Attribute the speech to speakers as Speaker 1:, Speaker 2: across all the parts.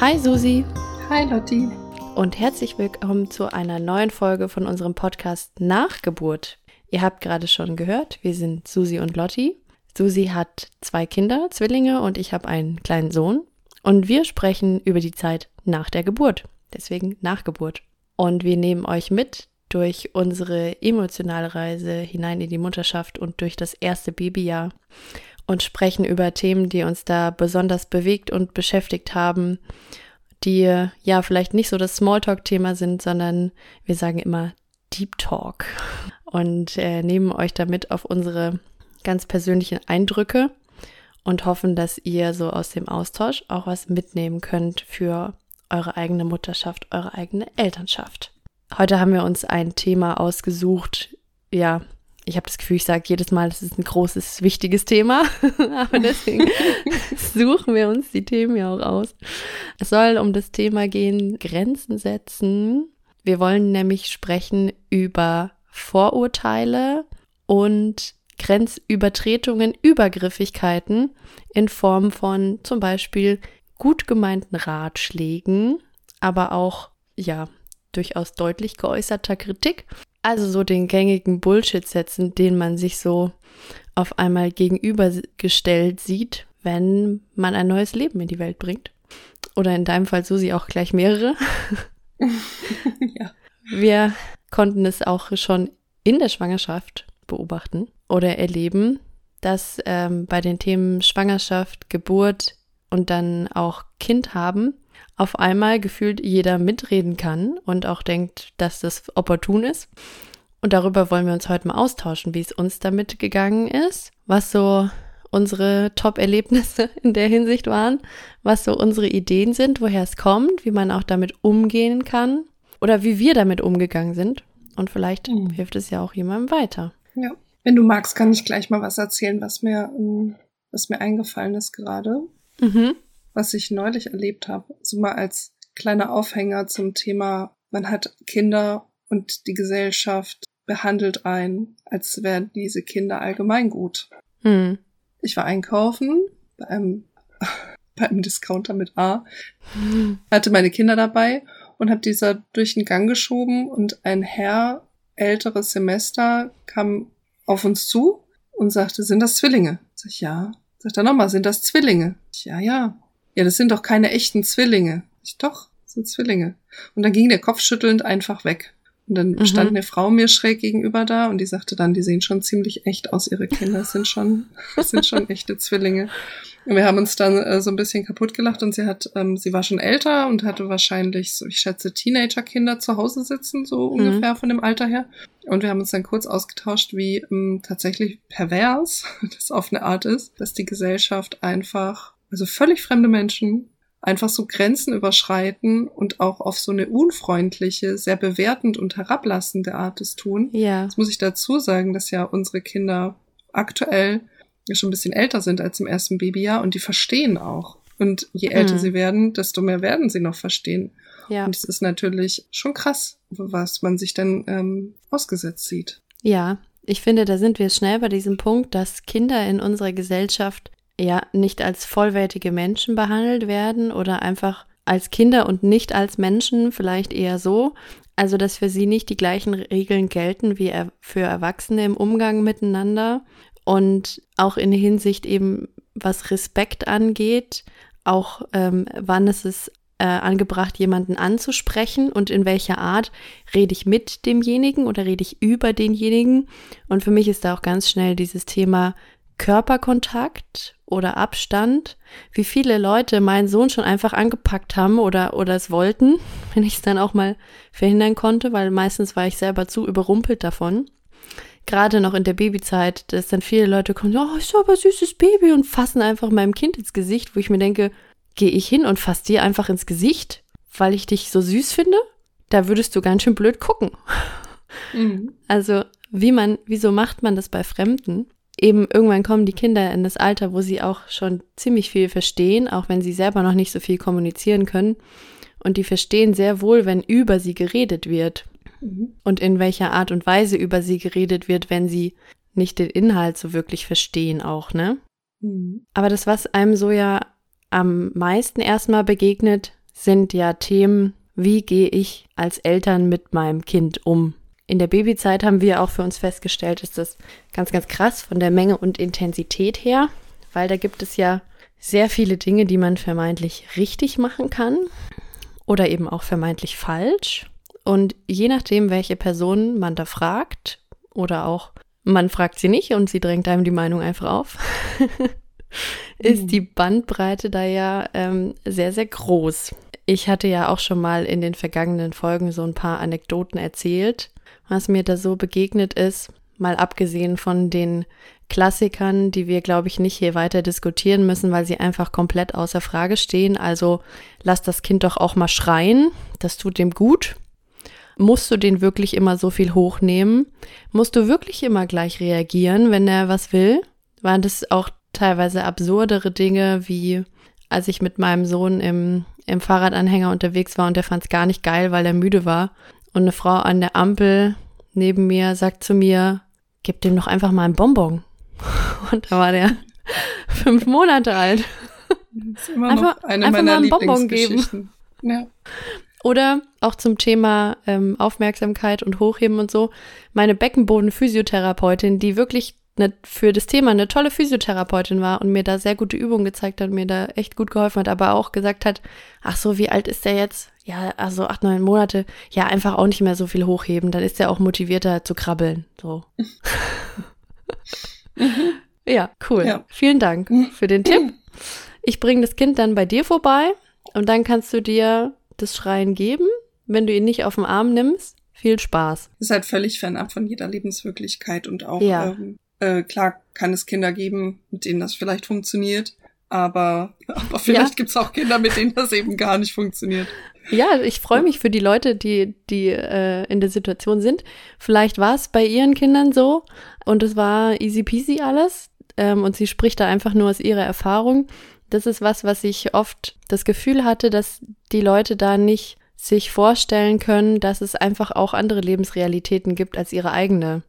Speaker 1: Hi Susi.
Speaker 2: Hi Lotti.
Speaker 1: Und herzlich willkommen zu einer neuen Folge von unserem Podcast Nachgeburt. Ihr habt gerade schon gehört, wir sind Susi und Lotti. Susi hat zwei Kinder, Zwillinge und ich habe einen kleinen Sohn. Und wir sprechen über die Zeit nach der Geburt. Deswegen Nachgeburt. Und wir nehmen euch mit durch unsere emotionale Reise hinein in die Mutterschaft und durch das erste Babyjahr und sprechen über Themen, die uns da besonders bewegt und beschäftigt haben, die ja vielleicht nicht so das Smalltalk-Thema sind, sondern wir sagen immer Deep Talk und äh, nehmen euch damit auf unsere ganz persönlichen Eindrücke und hoffen, dass ihr so aus dem Austausch auch was mitnehmen könnt für eure eigene Mutterschaft, eure eigene Elternschaft. Heute haben wir uns ein Thema ausgesucht, ja, ich habe das Gefühl, ich sage jedes Mal, das ist ein großes, wichtiges Thema. Aber deswegen suchen wir uns die Themen ja auch aus. Es soll um das Thema gehen, Grenzen setzen. Wir wollen nämlich sprechen über Vorurteile und Grenzübertretungen, Übergriffigkeiten in Form von zum Beispiel gut gemeinten Ratschlägen, aber auch, ja, durchaus deutlich geäußerter Kritik also so den gängigen Bullshit-Sätzen, den man sich so auf einmal gegenübergestellt sieht, wenn man ein neues Leben in die Welt bringt. Oder in deinem Fall Susi auch gleich mehrere. ja. Wir konnten es auch schon in der Schwangerschaft beobachten oder erleben, dass ähm, bei den Themen Schwangerschaft, Geburt und dann auch Kind haben auf einmal gefühlt jeder mitreden kann und auch denkt, dass das opportun ist. Und darüber wollen wir uns heute mal austauschen, wie es uns damit gegangen ist, was so unsere Top-Erlebnisse in der Hinsicht waren, was so unsere Ideen sind, woher es kommt, wie man auch damit umgehen kann oder wie wir damit umgegangen sind. Und vielleicht mhm. hilft es ja auch jemandem weiter.
Speaker 2: Ja. Wenn du magst, kann ich gleich mal was erzählen, was mir, ähm, was mir eingefallen ist gerade. Mhm was ich neulich erlebt habe, so mal als kleiner Aufhänger zum Thema, man hat Kinder und die Gesellschaft behandelt ein, als wären diese Kinder allgemein gut. Hm. Ich war einkaufen bei einem, bei einem Discounter mit A, hm. hatte meine Kinder dabei und habe dieser durch den Gang geschoben und ein Herr, älteres Semester, kam auf uns zu und sagte, sind das Zwillinge? Sag ich, ja. Sagt er nochmal, sind das Zwillinge? Ich, ja, ja ja, das sind doch keine echten Zwillinge. Ich, doch, das sind Zwillinge. Und dann ging der kopfschüttelnd einfach weg. Und dann mhm. stand eine Frau mir schräg gegenüber da und die sagte dann, die sehen schon ziemlich echt aus, ihre Kinder sind schon, sind schon echte Zwillinge. Und wir haben uns dann äh, so ein bisschen kaputt gelacht und sie hat, ähm, sie war schon älter und hatte wahrscheinlich, so ich schätze, Teenager-Kinder zu Hause sitzen, so mhm. ungefähr von dem Alter her. Und wir haben uns dann kurz ausgetauscht, wie ähm, tatsächlich pervers das auf eine Art ist, dass die Gesellschaft einfach also völlig fremde Menschen, einfach so Grenzen überschreiten und auch auf so eine unfreundliche, sehr bewertend und herablassende Art es tun. Ja. Das muss ich dazu sagen, dass ja unsere Kinder aktuell schon ein bisschen älter sind als im ersten Babyjahr und die verstehen auch. Und je älter mhm. sie werden, desto mehr werden sie noch verstehen. Ja. Und es ist natürlich schon krass, was man sich dann ähm, ausgesetzt sieht.
Speaker 1: Ja, ich finde, da sind wir schnell bei diesem Punkt, dass Kinder in unserer Gesellschaft ja nicht als vollwertige Menschen behandelt werden oder einfach als Kinder und nicht als Menschen, vielleicht eher so. Also, dass für sie nicht die gleichen Regeln gelten wie für Erwachsene im Umgang miteinander und auch in Hinsicht eben, was Respekt angeht, auch ähm, wann ist es äh, angebracht, jemanden anzusprechen und in welcher Art rede ich mit demjenigen oder rede ich über denjenigen. Und für mich ist da auch ganz schnell dieses Thema Körperkontakt oder Abstand, wie viele Leute meinen Sohn schon einfach angepackt haben oder, oder es wollten, wenn ich es dann auch mal verhindern konnte, weil meistens war ich selber zu überrumpelt davon. Gerade noch in der Babyzeit, dass dann viele Leute kommen, oh, ist aber süßes Baby und fassen einfach meinem Kind ins Gesicht, wo ich mir denke, gehe ich hin und fass dir einfach ins Gesicht, weil ich dich so süß finde? Da würdest du ganz schön blöd gucken. Mhm. Also, wie man, wieso macht man das bei Fremden? Eben irgendwann kommen die Kinder in das Alter, wo sie auch schon ziemlich viel verstehen, auch wenn sie selber noch nicht so viel kommunizieren können. Und die verstehen sehr wohl, wenn über sie geredet wird. Mhm. Und in welcher Art und Weise über sie geredet wird, wenn sie nicht den Inhalt so wirklich verstehen auch, ne? Mhm. Aber das, was einem so ja am meisten erstmal begegnet, sind ja Themen, wie gehe ich als Eltern mit meinem Kind um? In der Babyzeit haben wir auch für uns festgestellt, ist das ganz, ganz krass von der Menge und Intensität her, weil da gibt es ja sehr viele Dinge, die man vermeintlich richtig machen kann oder eben auch vermeintlich falsch. Und je nachdem, welche Person man da fragt oder auch man fragt sie nicht und sie drängt einem die Meinung einfach auf, ist mhm. die Bandbreite da ja ähm, sehr, sehr groß. Ich hatte ja auch schon mal in den vergangenen Folgen so ein paar Anekdoten erzählt, was mir da so begegnet ist, mal abgesehen von den Klassikern, die wir, glaube ich, nicht hier weiter diskutieren müssen, weil sie einfach komplett außer Frage stehen. Also lass das Kind doch auch mal schreien, das tut dem gut. Musst du den wirklich immer so viel hochnehmen? Musst du wirklich immer gleich reagieren, wenn er was will? Waren das auch teilweise absurdere Dinge, wie als ich mit meinem Sohn im, im Fahrradanhänger unterwegs war und der fand es gar nicht geil, weil er müde war. Und eine Frau an der Ampel neben mir sagt zu mir, gib dem doch einfach mal ein Bonbon. Und da war der fünf Monate alt.
Speaker 2: Das ist immer einfach, noch eine einfach meiner Lieblingsgeschichten. Ja.
Speaker 1: Oder auch zum Thema ähm, Aufmerksamkeit und Hochheben und so. Meine Beckenboden-Physiotherapeutin, die wirklich ne, für das Thema eine tolle Physiotherapeutin war und mir da sehr gute Übungen gezeigt hat, mir da echt gut geholfen hat, aber auch gesagt hat, ach so, wie alt ist der jetzt? Ja, also acht, neun Monate. Ja, einfach auch nicht mehr so viel hochheben. Dann ist er auch motivierter zu krabbeln. So. ja, cool. Ja. Vielen Dank für den Tipp. Ich bringe das Kind dann bei dir vorbei und dann kannst du dir das Schreien geben, wenn du ihn nicht auf den Arm nimmst. Viel Spaß.
Speaker 2: Ist halt völlig fernab von jeder Lebenswirklichkeit und auch ja. ähm, äh, klar kann es Kinder geben, mit denen das vielleicht funktioniert, aber, aber vielleicht ja. gibt's auch Kinder, mit denen das eben gar nicht funktioniert.
Speaker 1: Ja, ich freue mich für die Leute, die, die äh, in der Situation sind. Vielleicht war es bei ihren Kindern so und es war easy peasy alles ähm, und sie spricht da einfach nur aus ihrer Erfahrung. Das ist was, was ich oft das Gefühl hatte, dass die Leute da nicht sich vorstellen können, dass es einfach auch andere Lebensrealitäten gibt als ihre eigene.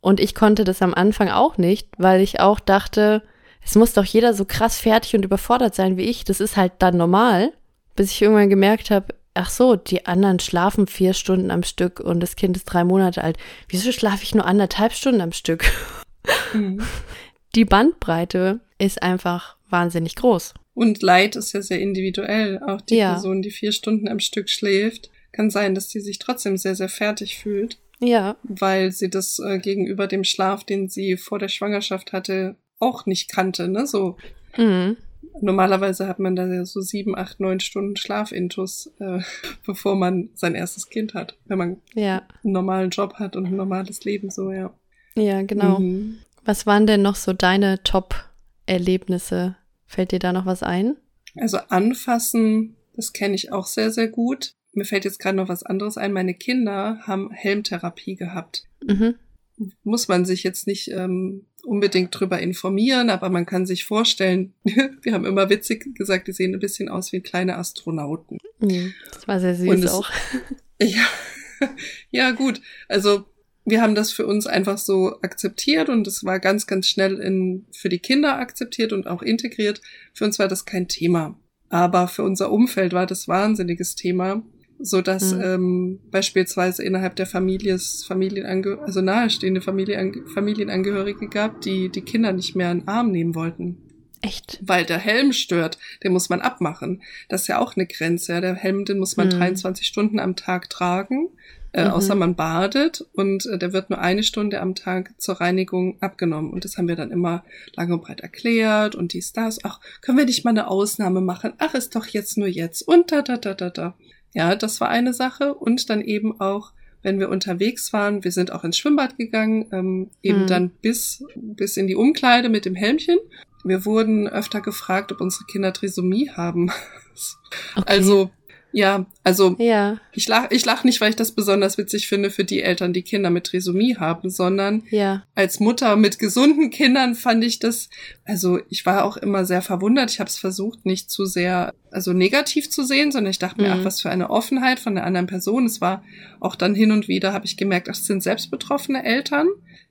Speaker 1: Und ich konnte das am Anfang auch nicht, weil ich auch dachte, es muss doch jeder so krass fertig und überfordert sein wie ich. Das ist halt dann normal bis ich irgendwann gemerkt habe, ach so, die anderen schlafen vier Stunden am Stück und das Kind ist drei Monate alt. Wieso schlafe ich nur anderthalb Stunden am Stück? Mhm. Die Bandbreite ist einfach wahnsinnig groß.
Speaker 2: Und Leid ist ja sehr individuell. Auch die ja. Person, die vier Stunden am Stück schläft, kann sein, dass sie sich trotzdem sehr, sehr fertig fühlt.
Speaker 1: Ja.
Speaker 2: Weil sie das äh, gegenüber dem Schlaf, den sie vor der Schwangerschaft hatte, auch nicht kannte, ne? So. Mhm. Normalerweise hat man da ja so sieben, acht, neun Stunden Schlafintus, äh, bevor man sein erstes Kind hat, wenn man ja. einen normalen Job hat und ein normales Leben, so, ja.
Speaker 1: Ja, genau. Mhm. Was waren denn noch so deine Top-Erlebnisse? Fällt dir da noch was ein?
Speaker 2: Also anfassen, das kenne ich auch sehr, sehr gut. Mir fällt jetzt gerade noch was anderes ein. Meine Kinder haben Helmtherapie gehabt. Mhm. Muss man sich jetzt nicht ähm, unbedingt drüber informieren, aber man kann sich vorstellen, wir haben immer witzig gesagt, die sehen ein bisschen aus wie kleine Astronauten.
Speaker 1: Mhm, das war sehr süß es, auch.
Speaker 2: Ja, ja, gut. Also wir haben das für uns einfach so akzeptiert und es war ganz, ganz schnell in, für die Kinder akzeptiert und auch integriert. Für uns war das kein Thema. Aber für unser Umfeld war das wahnsinniges Thema so dass mhm. ähm, beispielsweise innerhalb der Familie es Familienange also nahestehende Familien Familienangehörige gab, die die Kinder nicht mehr in den Arm nehmen wollten.
Speaker 1: Echt?
Speaker 2: Weil der Helm stört, den muss man abmachen. Das ist ja auch eine Grenze. Ja. Der Helm, den muss man mhm. 23 Stunden am Tag tragen, äh, mhm. außer man badet und äh, der wird nur eine Stunde am Tag zur Reinigung abgenommen. Und das haben wir dann immer lang und breit erklärt und dies, das. Ach, können wir nicht mal eine Ausnahme machen? Ach, ist doch jetzt nur jetzt. Und da, da, da, da, da. Ja, das war eine Sache. Und dann eben auch, wenn wir unterwegs waren, wir sind auch ins Schwimmbad gegangen, ähm, eben mhm. dann bis, bis in die Umkleide mit dem Helmchen. Wir wurden öfter gefragt, ob unsere Kinder Trisomie haben. Okay. Also ja, also
Speaker 1: ja.
Speaker 2: ich lach, ich lach nicht, weil ich das besonders witzig finde für die Eltern, die Kinder mit Trisomie haben, sondern
Speaker 1: ja.
Speaker 2: als Mutter mit gesunden Kindern fand ich das, also ich war auch immer sehr verwundert. Ich habe es versucht, nicht zu sehr, also negativ zu sehen, sondern ich dachte mir, mhm. ach, was für eine Offenheit von der anderen Person. Es war auch dann hin und wieder, habe ich gemerkt, ach, es sind selbst betroffene Eltern,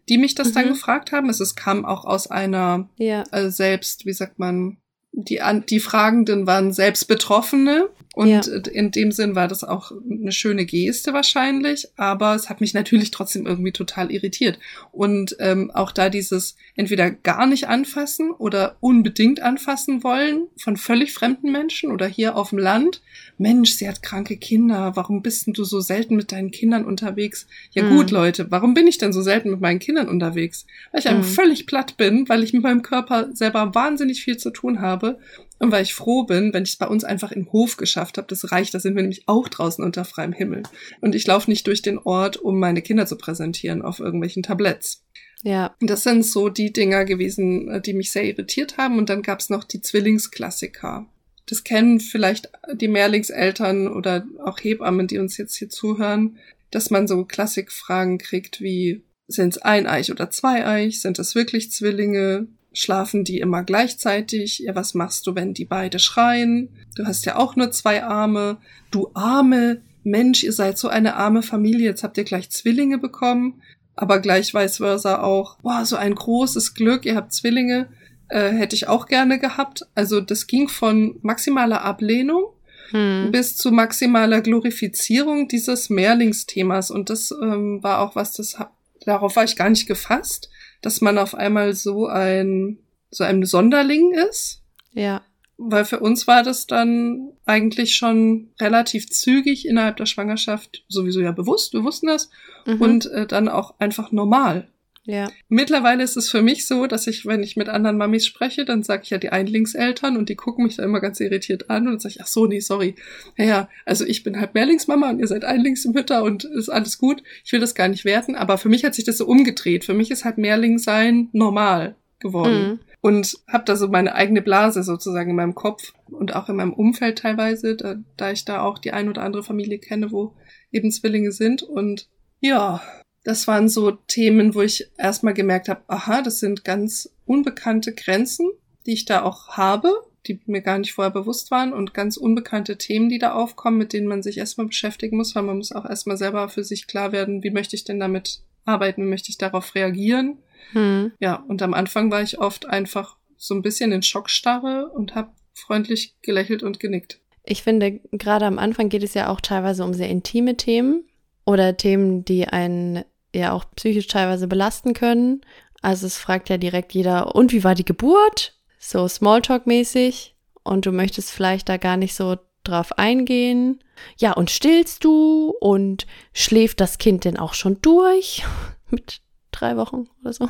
Speaker 2: die mich das mhm. dann gefragt haben. Es, es kam auch aus einer
Speaker 1: ja.
Speaker 2: also selbst, wie sagt man, die, die Fragenden waren selbst Betroffene Und ja. in dem Sinn war das auch eine schöne Geste wahrscheinlich, aber es hat mich natürlich trotzdem irgendwie total irritiert. Und ähm, auch da dieses entweder gar nicht anfassen oder unbedingt anfassen wollen von völlig fremden Menschen oder hier auf dem Land. Mensch, sie hat kranke Kinder, warum bist denn du so selten mit deinen Kindern unterwegs? Ja mhm. gut, Leute, warum bin ich denn so selten mit meinen Kindern unterwegs? Weil ich mhm. einfach völlig platt bin, weil ich mit meinem Körper selber wahnsinnig viel zu tun habe und weil ich froh bin, wenn ich es bei uns einfach im Hof geschafft habe, das reicht, da sind wir nämlich auch draußen unter freiem Himmel. Und ich laufe nicht durch den Ort, um meine Kinder zu präsentieren auf irgendwelchen Tabletts. Ja. Das sind so die Dinger gewesen, äh, die mich sehr irritiert haben. Und dann gab's noch die Zwillingsklassiker. Das kennen vielleicht die Mehrlingseltern oder auch Hebammen, die uns jetzt hier zuhören, dass man so Klassikfragen kriegt wie, sind es ein Eich oder zwei Eich? Sind es wirklich Zwillinge? Schlafen die immer gleichzeitig? Ja, was machst du, wenn die beide schreien? Du hast ja auch nur zwei Arme. Du arme Mensch, ihr seid so eine arme Familie, jetzt habt ihr gleich Zwillinge bekommen. Aber gleich vice versa auch, boah, so ein großes Glück, ihr habt Zwillinge, äh, hätte ich auch gerne gehabt. Also das ging von maximaler Ablehnung hm. bis zu maximaler Glorifizierung dieses Mehrlingsthemas. Und das ähm, war auch was, das darauf war ich gar nicht gefasst dass man auf einmal so ein, so ein Sonderling ist. Ja. Weil für uns war das dann eigentlich schon relativ zügig innerhalb der Schwangerschaft sowieso ja bewusst, wir wussten das, mhm. und äh, dann auch einfach normal. Ja. Mittlerweile ist es für mich so, dass ich, wenn ich mit anderen Mamis spreche, dann sage ich ja die Einlingseltern und die gucken mich da immer ganz irritiert an und sage ich, ach so, nee, sorry. Ja, ja, also ich bin halt Mehrlingsmama und ihr seid Einlingsmütter und ist alles gut. Ich will das gar nicht werten, aber für mich hat sich das so umgedreht. Für mich ist halt Mehrling sein normal geworden. Mhm. Und habe da so meine eigene Blase sozusagen in meinem Kopf und auch in meinem Umfeld teilweise, da, da ich da auch die ein oder andere Familie kenne, wo eben Zwillinge sind. Und ja, das waren so Themen, wo ich erstmal gemerkt habe, aha, das sind ganz unbekannte Grenzen, die ich da auch habe, die mir gar nicht vorher bewusst waren und ganz unbekannte Themen, die da aufkommen, mit denen man sich erstmal beschäftigen muss, weil man muss auch erstmal selber für sich klar werden, wie möchte ich denn damit arbeiten, wie möchte ich darauf reagieren. Hm. Ja, und am Anfang war ich oft einfach so ein bisschen in Schockstarre und habe freundlich gelächelt und genickt.
Speaker 1: Ich finde, gerade am Anfang geht es ja auch teilweise um sehr intime Themen oder Themen, die einen ja auch psychisch teilweise belasten können. Also es fragt ja direkt jeder, und wie war die Geburt? So Smalltalk-mäßig. Und du möchtest vielleicht da gar nicht so drauf eingehen. Ja, und stillst du? Und schläft das Kind denn auch schon durch? Mit drei Wochen oder so.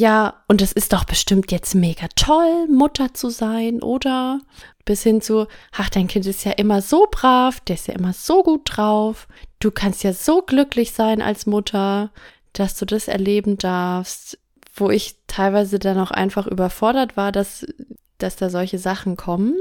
Speaker 1: Ja, und es ist doch bestimmt jetzt mega toll, Mutter zu sein, oder? Bis hin zu, ach, dein Kind ist ja immer so brav, der ist ja immer so gut drauf, du kannst ja so glücklich sein als Mutter, dass du das erleben darfst, wo ich teilweise dann auch einfach überfordert war, dass, dass da solche Sachen kommen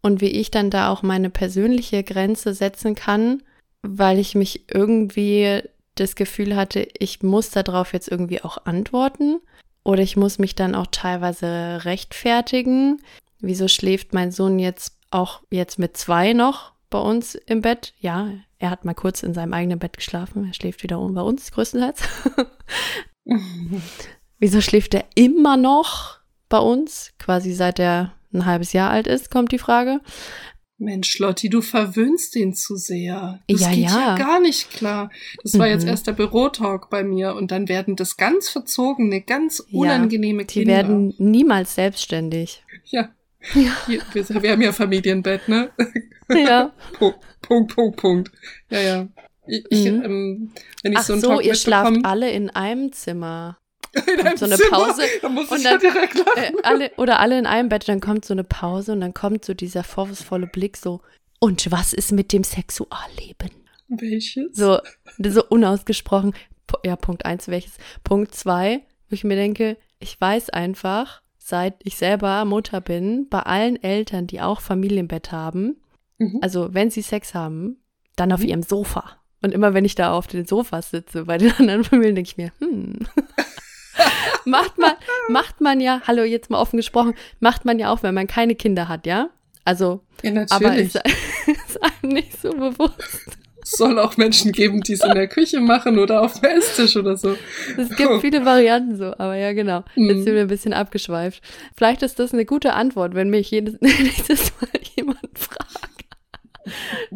Speaker 1: und wie ich dann da auch meine persönliche Grenze setzen kann, weil ich mich irgendwie das Gefühl hatte, ich muss darauf jetzt irgendwie auch antworten oder ich muss mich dann auch teilweise rechtfertigen. Wieso schläft mein Sohn jetzt auch jetzt mit zwei noch bei uns im Bett? Ja, er hat mal kurz in seinem eigenen Bett geschlafen. Er schläft wieder bei uns größtenteils. Wieso schläft er immer noch bei uns? Quasi seit er ein halbes Jahr alt ist, kommt die Frage.
Speaker 2: Mensch, Lotti, du verwöhnst ihn zu sehr. Das ja, geht ja. ja gar nicht klar. Das war mhm. jetzt erst der Bürotalk bei mir und dann werden das ganz verzogene, ganz unangenehme ja,
Speaker 1: die Kinder. Die werden niemals selbstständig.
Speaker 2: Ja. ja. Hier, wir, wir, haben ja Familienbett, ne? Ja. Punkt, Punkt, Punkt, Punkt. Ja, ja. Ich, mhm. ähm,
Speaker 1: wenn ich Ach so einen so, Talk ihr schlaft alle in einem Zimmer. Einem so eine Zimmer? Pause da muss und dann, ja direkt lachen. Äh, alle, oder alle in einem Bett, dann kommt so eine Pause und dann kommt so dieser vorwurfsvolle Blick so, und was ist mit dem Sexualleben?
Speaker 2: Welches?
Speaker 1: So, so unausgesprochen. Ja, Punkt eins, welches? Punkt zwei, wo ich mir denke, ich weiß einfach, seit ich selber Mutter bin, bei allen Eltern, die auch Familienbett haben, mhm. also wenn sie Sex haben, dann auf mhm. ihrem Sofa. Und immer wenn ich da auf den Sofas sitze bei den anderen Familien, denke ich mir, hm, macht man, macht man ja, hallo, jetzt mal offen gesprochen, macht man ja auch, wenn man keine Kinder hat, ja? Also,
Speaker 2: ja, aber ist,
Speaker 1: ist einem nicht so bewusst.
Speaker 2: Es soll auch Menschen geben, die es in der Küche machen oder auf dem Esstisch oder so.
Speaker 1: Es gibt viele Varianten so, aber ja, genau. Jetzt mhm. sind wir ein bisschen abgeschweift. Vielleicht ist das eine gute Antwort, wenn mich jedes, nächstes Mal jemand.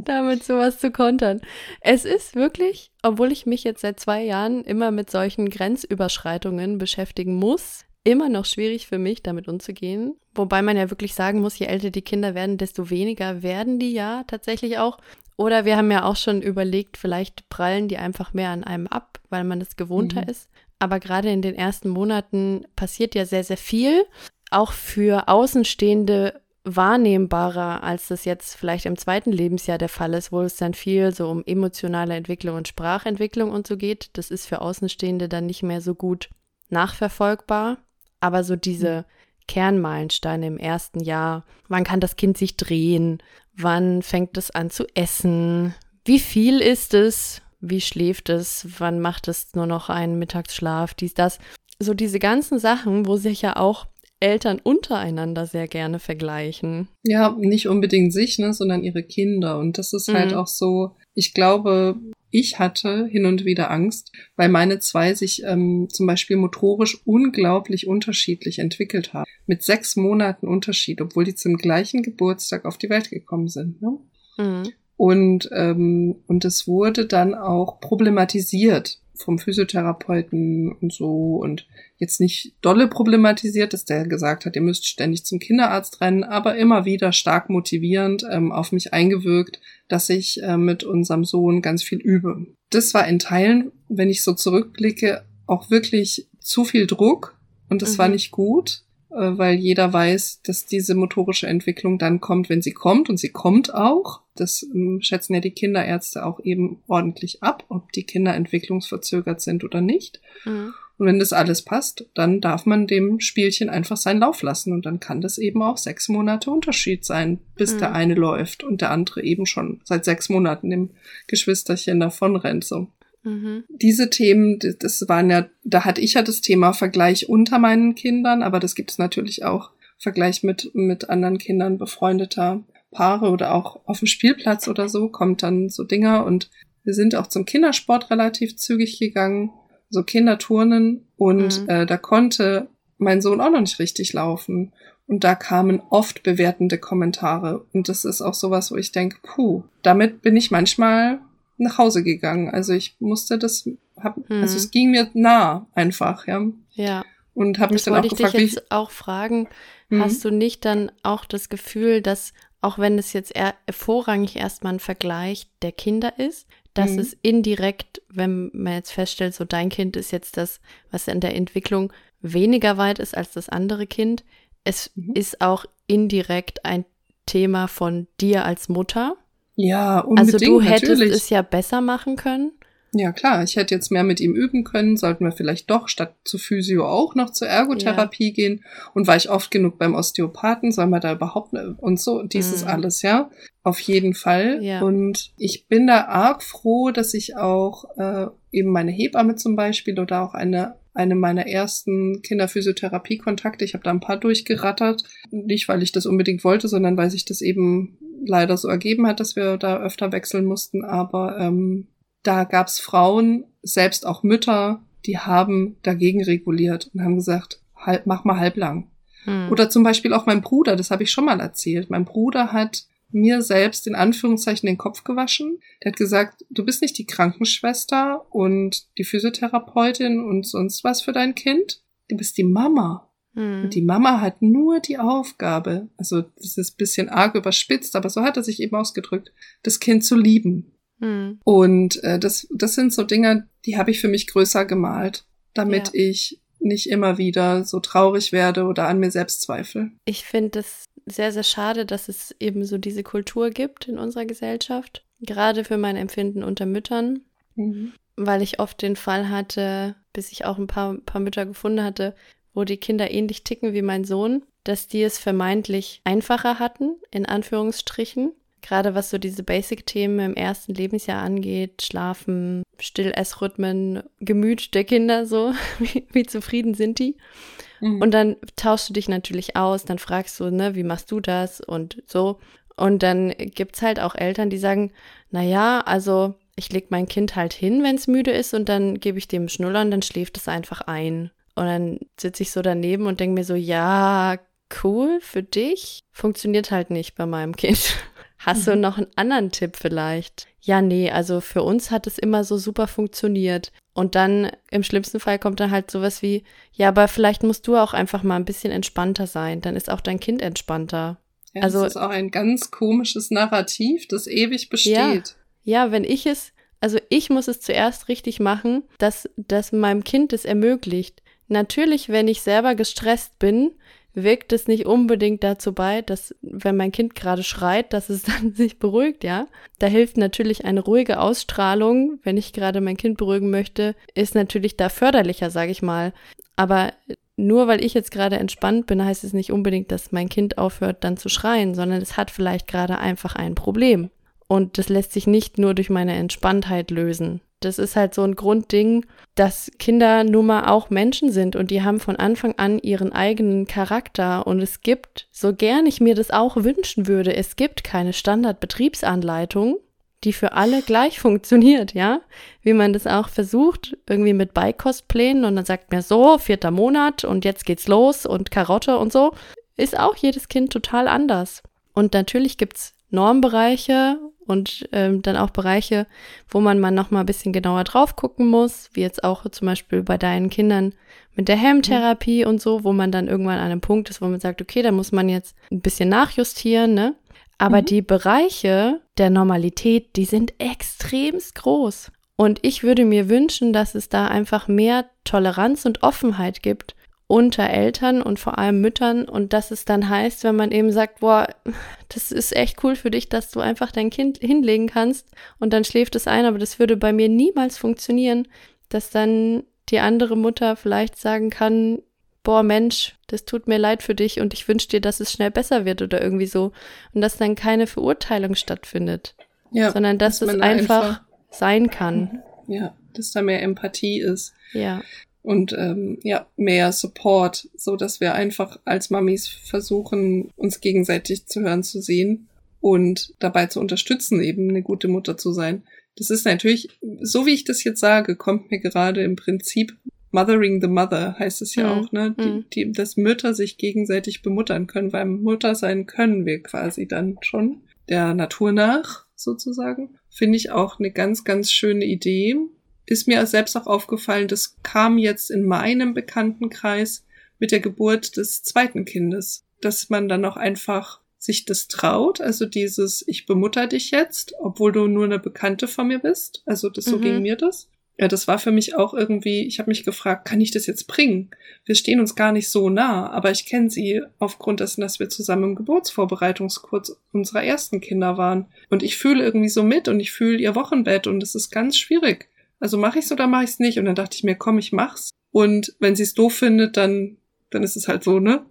Speaker 1: Damit sowas zu kontern. Es ist wirklich, obwohl ich mich jetzt seit zwei Jahren immer mit solchen Grenzüberschreitungen beschäftigen muss, immer noch schwierig für mich, damit umzugehen. Wobei man ja wirklich sagen muss, je älter die Kinder werden, desto weniger werden die ja tatsächlich auch. Oder wir haben ja auch schon überlegt, vielleicht prallen die einfach mehr an einem ab, weil man es gewohnter mhm. ist. Aber gerade in den ersten Monaten passiert ja sehr, sehr viel. Auch für Außenstehende wahrnehmbarer, als das jetzt vielleicht im zweiten Lebensjahr der Fall ist, wo es dann viel so um emotionale Entwicklung und Sprachentwicklung und so geht. Das ist für Außenstehende dann nicht mehr so gut nachverfolgbar. Aber so diese Kernmeilensteine im ersten Jahr, wann kann das Kind sich drehen, wann fängt es an zu essen, wie viel ist es, wie schläft es, wann macht es nur noch einen Mittagsschlaf, dies, das. So diese ganzen Sachen, wo sich ja auch Eltern untereinander sehr gerne vergleichen.
Speaker 2: Ja, nicht unbedingt sich, ne, sondern ihre Kinder. Und das ist halt mhm. halt auch so, ich glaube, ich hatte hin und wieder Angst, weil meine zwei sich ähm, zum Beispiel motorisch unglaublich unterschiedlich entwickelt haben. Mit sechs Monaten Unterschied, obwohl die zum gleichen Geburtstag auf die Welt gekommen sind. Ne? Mhm. Und, ähm, und es wurde dann auch problematisiert vom Physiotherapeuten und so und jetzt nicht dolle problematisiert, dass der gesagt hat, ihr müsst ständig zum Kinderarzt rennen, aber immer wieder stark motivierend ähm, auf mich eingewirkt, dass ich äh, mit unserem Sohn ganz viel übe. Das war in Teilen, wenn ich so zurückblicke, auch wirklich zu viel Druck und das mhm. war nicht gut. Äh, weil jeder weiß, dass diese motorische Entwicklung dann kommt, wenn sie kommt und sie kommt auch. Das ähm, schätzen ja die Kinderärzte auch eben ordentlich ab, ob die Kinder entwicklungsverzögert sind oder nicht. Mhm. Und wenn das alles passt, dann darf man dem Spielchen einfach seinen Lauf lassen. Und dann kann das eben auch sechs Monate Unterschied sein, bis mhm. der eine läuft und der andere eben schon seit sechs Monaten dem Geschwisterchen davonrennt. So. Mhm. Diese Themen, das waren ja, da hatte ich ja das Thema Vergleich unter meinen Kindern, aber das gibt es natürlich auch Vergleich mit, mit anderen Kindern befreundeter Paare oder auch auf dem Spielplatz oder so, kommt dann so Dinger und wir sind auch zum Kindersport relativ zügig gegangen, so Kinderturnen und mhm. äh, da konnte mein Sohn auch noch nicht richtig laufen. Und da kamen oft bewertende Kommentare. Und das ist auch sowas, wo ich denke, puh, damit bin ich manchmal nach Hause gegangen. Also ich musste das, hab, hm. also es ging mir nah einfach, ja.
Speaker 1: Ja.
Speaker 2: Und habe mich dann auch
Speaker 1: ich
Speaker 2: gefragt,
Speaker 1: dich jetzt auch fragen, mhm. hast du nicht dann auch das Gefühl, dass auch wenn es jetzt eher vorrangig erstmal ein Vergleich der Kinder ist, dass mhm. es indirekt, wenn man jetzt feststellt, so dein Kind ist jetzt das, was in der Entwicklung weniger weit ist als das andere Kind, es mhm. ist auch indirekt ein Thema von dir als Mutter,
Speaker 2: ja, unbedingt.
Speaker 1: Also du hättest
Speaker 2: natürlich.
Speaker 1: es ja besser machen können.
Speaker 2: Ja, klar. Ich hätte jetzt mehr mit ihm üben können. Sollten wir vielleicht doch statt zu Physio auch noch zur Ergotherapie ja. gehen. Und war ich oft genug beim Osteopathen? Sollen wir da überhaupt ne? und so? Dieses mhm. alles, ja. Auf jeden Fall. Ja. Und ich bin da arg froh, dass ich auch äh, eben meine Hebamme zum Beispiel oder auch eine eine meiner ersten Kinderphysiotherapie-Kontakte. Ich habe da ein paar durchgerattert. Nicht, weil ich das unbedingt wollte, sondern weil sich das eben leider so ergeben hat, dass wir da öfter wechseln mussten. Aber ähm, da gab's Frauen, selbst auch Mütter, die haben dagegen reguliert und haben gesagt, halb, mach mal halblang. Hm. Oder zum Beispiel auch mein Bruder, das habe ich schon mal erzählt. Mein Bruder hat mir selbst in Anführungszeichen den Kopf gewaschen. Der hat gesagt, du bist nicht die Krankenschwester und die Physiotherapeutin und sonst was für dein Kind. Du bist die Mama. Mhm. Und die Mama hat nur die Aufgabe, also das ist ein bisschen arg überspitzt, aber so hat er sich eben ausgedrückt, das Kind zu lieben. Mhm. Und äh, das, das sind so Dinge, die habe ich für mich größer gemalt, damit ja. ich nicht immer wieder so traurig werde oder an mir selbst zweifle.
Speaker 1: Ich finde es sehr, sehr schade, dass es eben so diese Kultur gibt in unserer Gesellschaft. Gerade für mein Empfinden unter Müttern. Mhm. Weil ich oft den Fall hatte, bis ich auch ein paar, paar Mütter gefunden hatte, wo die Kinder ähnlich ticken wie mein Sohn, dass die es vermeintlich einfacher hatten, in Anführungsstrichen. Gerade was so diese Basic-Themen im ersten Lebensjahr angeht, Schlafen, Still-Essrhythmen, Gemüt der Kinder, so, wie, wie zufrieden sind die. Mhm. Und dann tauschst du dich natürlich aus, dann fragst du, ne, wie machst du das und so. Und dann gibt's halt auch Eltern, die sagen, na ja, also ich leg mein Kind halt hin, wenn es müde ist und dann gebe ich dem Schnuller und dann schläft es einfach ein. Und dann sitze ich so daneben und denke mir so, ja, cool für dich, funktioniert halt nicht bei meinem Kind. Hast mhm. du noch einen anderen Tipp vielleicht? Ja, nee, also für uns hat es immer so super funktioniert. Und dann im schlimmsten Fall kommt dann halt sowas wie, ja, aber vielleicht musst du auch einfach mal ein bisschen entspannter sein, dann ist auch dein Kind entspannter.
Speaker 2: Ja, also, das ist auch ein ganz komisches Narrativ, das ewig besteht.
Speaker 1: Ja, ja wenn ich es, also ich muss es zuerst richtig machen, dass, dass meinem Kind es ermöglicht. Natürlich, wenn ich selber gestresst bin, wirkt es nicht unbedingt dazu bei, dass, wenn mein Kind gerade schreit, dass es dann sich beruhigt, ja. Da hilft natürlich eine ruhige Ausstrahlung, wenn ich gerade mein Kind beruhigen möchte, ist natürlich da förderlicher, sage ich mal. Aber nur weil ich jetzt gerade entspannt bin, heißt es nicht unbedingt, dass mein Kind aufhört dann zu schreien, sondern es hat vielleicht gerade einfach ein Problem. Und das lässt sich nicht nur durch meine Entspanntheit lösen. Das ist halt so ein Grundding, dass Kinder nun mal auch Menschen sind und die haben von Anfang an ihren eigenen Charakter. Und es gibt, so gern ich mir das auch wünschen würde, es gibt keine Standardbetriebsanleitung, die für alle gleich funktioniert, ja? Wie man das auch versucht, irgendwie mit Beikostplänen und dann sagt mir so, vierter Monat und jetzt geht's los und Karotte und so, ist auch jedes Kind total anders. Und natürlich gibt's Normbereiche und ähm, dann auch Bereiche, wo man mal noch mal ein bisschen genauer drauf gucken muss, wie jetzt auch zum Beispiel bei deinen Kindern mit der Hemmtherapie mhm. und so, wo man dann irgendwann an einem Punkt ist, wo man sagt, okay, da muss man jetzt ein bisschen nachjustieren, ne? Aber mhm. die Bereiche der Normalität, die sind extremst groß. Und ich würde mir wünschen, dass es da einfach mehr Toleranz und Offenheit gibt unter Eltern und vor allem Müttern. Und dass es dann heißt, wenn man eben sagt, boah, das ist echt cool für dich, dass du einfach dein Kind hinlegen kannst und dann schläft es ein, aber das würde bei mir niemals funktionieren, dass dann die andere Mutter vielleicht sagen kann, boah Mensch, das tut mir leid für dich und ich wünsche dir, dass es schnell besser wird oder irgendwie so. Und dass dann keine Verurteilung stattfindet, ja, sondern dass, dass es einfach, einfach sein kann.
Speaker 2: Ja, dass da mehr Empathie ist.
Speaker 1: Ja
Speaker 2: und ähm, ja mehr Support, so dass wir einfach als Mamis versuchen, uns gegenseitig zu hören, zu sehen und dabei zu unterstützen, eben eine gute Mutter zu sein. Das ist natürlich, so wie ich das jetzt sage, kommt mir gerade im Prinzip Mothering the Mother heißt es ja mhm. auch, ne? Die, mhm. die, dass Mütter sich gegenseitig bemuttern können, weil Mutter sein können wir quasi dann schon der Natur nach sozusagen. Finde ich auch eine ganz, ganz schöne Idee ist mir selbst auch aufgefallen, das kam jetzt in meinem Bekanntenkreis mit der Geburt des zweiten Kindes, dass man dann auch einfach sich das traut, also dieses ich bemutter dich jetzt, obwohl du nur eine Bekannte von mir bist, also das so mhm. ging mir das. Ja, das war für mich auch irgendwie, ich habe mich gefragt, kann ich das jetzt bringen? Wir stehen uns gar nicht so nah, aber ich kenne sie aufgrund dessen, dass wir zusammen im Geburtsvorbereitungskurs unserer ersten Kinder waren. Und ich fühle irgendwie so mit und ich fühle ihr Wochenbett und es ist ganz schwierig. Also mache ich's oder mache ich's nicht? Und dann dachte ich mir, komm, ich mach's. Und wenn sie es doof findet, dann dann ist es halt so, ne?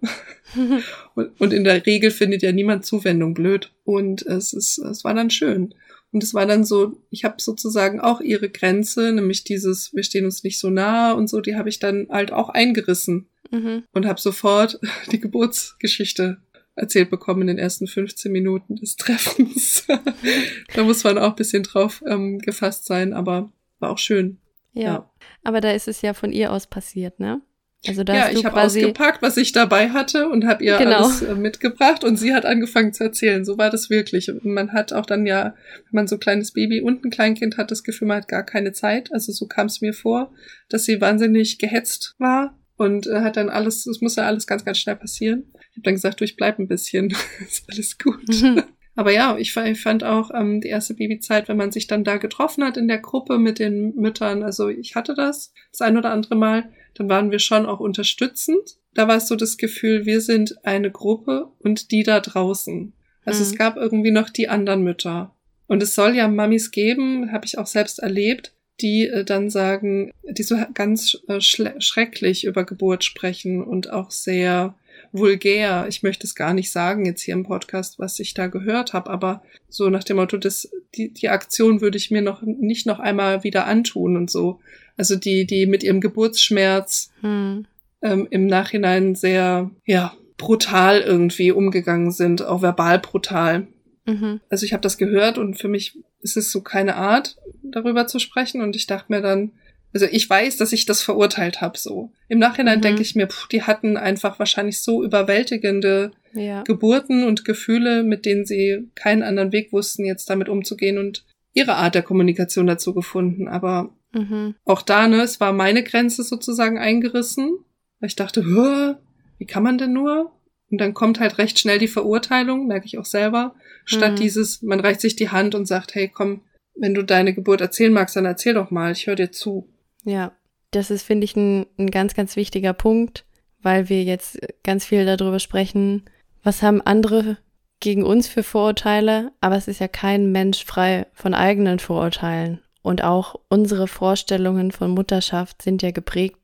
Speaker 2: und, und in der Regel findet ja niemand Zuwendung blöd. Und es ist, es war dann schön. Und es war dann so, ich habe sozusagen auch ihre Grenze, nämlich dieses, wir stehen uns nicht so nah und so, die habe ich dann halt auch eingerissen mhm. und habe sofort die Geburtsgeschichte erzählt bekommen in den ersten 15 Minuten des Treffens. da muss man auch bisschen drauf ähm, gefasst sein, aber war auch schön.
Speaker 1: Ja. ja. Aber da ist es ja von ihr aus passiert, ne?
Speaker 2: Also da ja, ich habe ausgepackt, was ich dabei hatte und habe ihr genau. alles äh, mitgebracht und sie hat angefangen zu erzählen. So war das wirklich. Und man hat auch dann ja, wenn man so ein kleines Baby und ein Kleinkind hat, das Gefühl, man hat gar keine Zeit. Also so kam es mir vor, dass sie wahnsinnig gehetzt war und äh, hat dann alles, es muss ja alles ganz, ganz schnell passieren. Ich habe dann gesagt, du, ich bleib ein bisschen, ist alles gut. Aber ja, ich, ich fand auch ähm, die erste Babyzeit, wenn man sich dann da getroffen hat in der Gruppe mit den Müttern, also ich hatte das das ein oder andere Mal, dann waren wir schon auch unterstützend. Da war es so das Gefühl, wir sind eine Gruppe und die da draußen. Also mhm. es gab irgendwie noch die anderen Mütter. Und es soll ja Mamis geben, habe ich auch selbst erlebt, die äh, dann sagen, die so ganz äh, schrecklich über Geburt sprechen und auch sehr vulgär. Ich möchte es gar nicht sagen jetzt hier im Podcast, was ich da gehört habe, aber so nach dem Motto, das, die, die Aktion würde ich mir noch nicht noch einmal wieder antun und so. Also die, die mit ihrem Geburtsschmerz hm. ähm, im Nachhinein sehr, ja, brutal irgendwie umgegangen sind, auch verbal brutal. Mhm. Also ich habe das gehört und für mich ist es so keine Art, darüber zu sprechen. Und ich dachte mir dann, also ich weiß, dass ich das verurteilt habe so. Im Nachhinein mhm. denke ich mir, pff, die hatten einfach wahrscheinlich so überwältigende ja. Geburten und Gefühle, mit denen sie keinen anderen Weg wussten, jetzt damit umzugehen und ihre Art der Kommunikation dazu gefunden. Aber mhm. auch da, ne, es war meine Grenze sozusagen eingerissen, weil ich dachte, wie kann man denn nur? Und dann kommt halt recht schnell die Verurteilung, merke ich auch selber, statt mhm. dieses, man reicht sich die Hand und sagt, hey, komm, wenn du deine Geburt erzählen magst, dann erzähl doch mal, ich höre dir zu.
Speaker 1: Ja, das ist, finde ich, ein, ein ganz, ganz wichtiger Punkt, weil wir jetzt ganz viel darüber sprechen, was haben andere gegen uns für Vorurteile, aber es ist ja kein Mensch frei von eigenen Vorurteilen. Und auch unsere Vorstellungen von Mutterschaft sind ja geprägt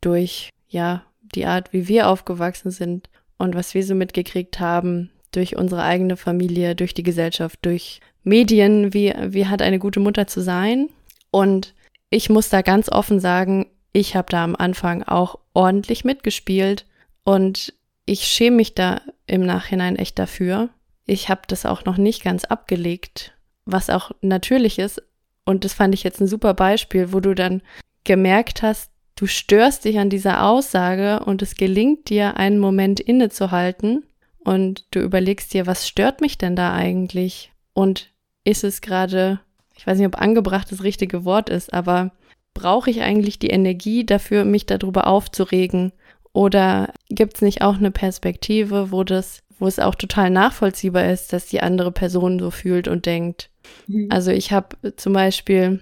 Speaker 1: durch, ja, die Art, wie wir aufgewachsen sind und was wir so mitgekriegt haben, durch unsere eigene Familie, durch die Gesellschaft, durch Medien, wie, wie hat eine gute Mutter zu sein. Und ich muss da ganz offen sagen, ich habe da am Anfang auch ordentlich mitgespielt und ich schäme mich da im Nachhinein echt dafür. Ich habe das auch noch nicht ganz abgelegt, was auch natürlich ist. Und das fand ich jetzt ein super Beispiel, wo du dann gemerkt hast, du störst dich an dieser Aussage und es gelingt dir, einen Moment innezuhalten und du überlegst dir, was stört mich denn da eigentlich? Und ist es gerade ich weiß nicht, ob angebracht das richtige Wort ist, aber brauche ich eigentlich die Energie dafür, mich darüber aufzuregen? Oder gibt es nicht auch eine Perspektive, wo das, wo es auch total nachvollziehbar ist, dass die andere Person so fühlt und denkt? Mhm. Also ich habe zum Beispiel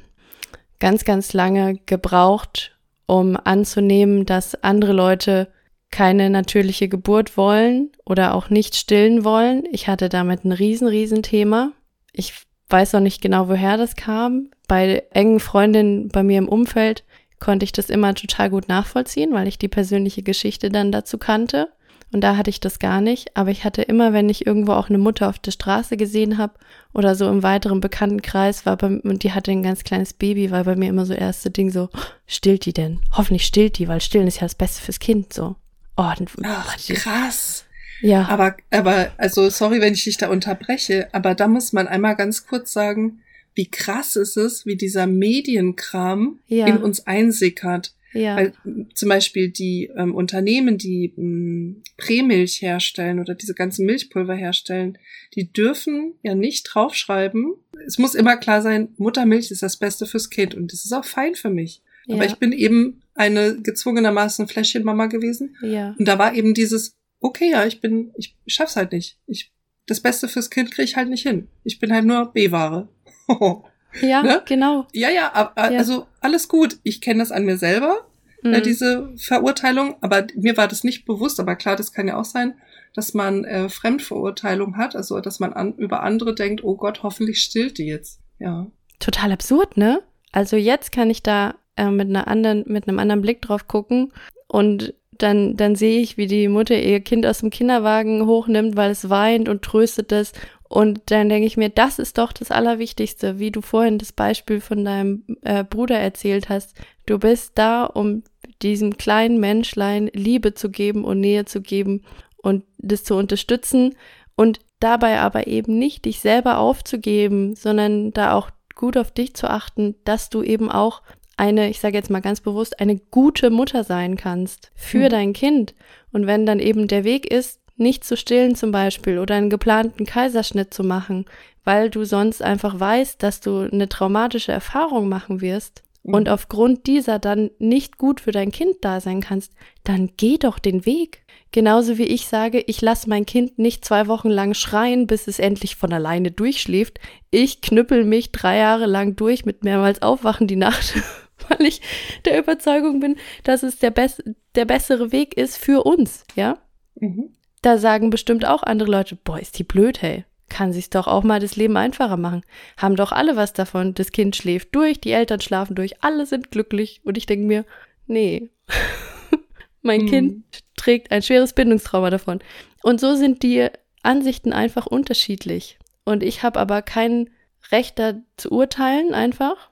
Speaker 1: ganz, ganz lange gebraucht, um anzunehmen, dass andere Leute keine natürliche Geburt wollen oder auch nicht stillen wollen. Ich hatte damit ein riesen, riesen Thema. Ich weiß noch nicht genau, woher das kam. Bei engen Freundinnen bei mir im Umfeld konnte ich das immer total gut nachvollziehen, weil ich die persönliche Geschichte dann dazu kannte. Und da hatte ich das gar nicht. Aber ich hatte immer, wenn ich irgendwo auch eine Mutter auf der Straße gesehen habe oder so im weiteren Bekanntenkreis war, bei, und die hatte ein ganz kleines Baby, war bei mir immer so erste Ding so, stillt die denn? Hoffentlich stillt die, weil stillen ist ja das Beste fürs Kind, so.
Speaker 2: Oh, Ach, krass. Ja. Aber, aber, also sorry, wenn ich dich da unterbreche, aber da muss man einmal ganz kurz sagen, wie krass ist es, wie dieser Medienkram ja. in uns einsickert. Ja. Weil zum Beispiel die ähm, Unternehmen, die ähm, Prämilch herstellen oder diese ganzen Milchpulver herstellen, die dürfen ja nicht draufschreiben. Es muss immer klar sein, Muttermilch ist das Beste fürs Kind und das ist auch fein für mich. Ja. Aber ich bin eben eine gezwungenermaßen Fläschchenmama gewesen. Ja. Und da war eben dieses okay, ja, ich bin, ich schaff's halt nicht. Ich, das Beste fürs Kind kriege ich halt nicht hin. Ich bin halt nur B-Ware.
Speaker 1: ja, ne? genau.
Speaker 2: Ja, ja, aber, ja, also alles gut. Ich kenne das an mir selber, ne, mhm. äh, diese Verurteilung, aber mir war das nicht bewusst, aber klar, das kann ja auch sein, dass man äh, Fremdverurteilung hat, also dass man an, über andere denkt, oh Gott, hoffentlich stillt die jetzt. Ja.
Speaker 1: Total absurd, ne? Also jetzt kann ich da äh, mit einer anderen, mit einem anderen Blick drauf gucken und dann, dann sehe ich, wie die Mutter ihr Kind aus dem Kinderwagen hochnimmt, weil es weint und tröstet es. Und dann denke ich mir, das ist doch das Allerwichtigste, wie du vorhin das Beispiel von deinem äh, Bruder erzählt hast. Du bist da, um diesem kleinen Menschlein Liebe zu geben und Nähe zu geben und das zu unterstützen und dabei aber eben nicht dich selber aufzugeben, sondern da auch gut auf dich zu achten, dass du eben auch eine, ich sage jetzt mal ganz bewusst, eine gute Mutter sein kannst für mhm. dein Kind. Und wenn dann eben der Weg ist, nicht zu stillen zum Beispiel oder einen geplanten Kaiserschnitt zu machen, weil du sonst einfach weißt, dass du eine traumatische Erfahrung machen wirst mhm. und aufgrund dieser dann nicht gut für dein Kind da sein kannst, dann geh doch den Weg. Genauso wie ich sage, ich lasse mein Kind nicht zwei Wochen lang schreien, bis es endlich von alleine durchschläft. Ich knüppel mich drei Jahre lang durch mit mehrmals Aufwachen die Nacht weil ich der Überzeugung bin, dass es der, bess der bessere Weg ist für uns, ja? Mhm. Da sagen bestimmt auch andere Leute, boah, ist die blöd, hey. Kann sich doch auch mal das Leben einfacher machen. Haben doch alle was davon. Das Kind schläft durch, die Eltern schlafen durch, alle sind glücklich. Und ich denke mir, nee. mein mhm. Kind trägt ein schweres Bindungstrauma davon. Und so sind die Ansichten einfach unterschiedlich. Und ich habe aber kein Recht da zu urteilen, einfach.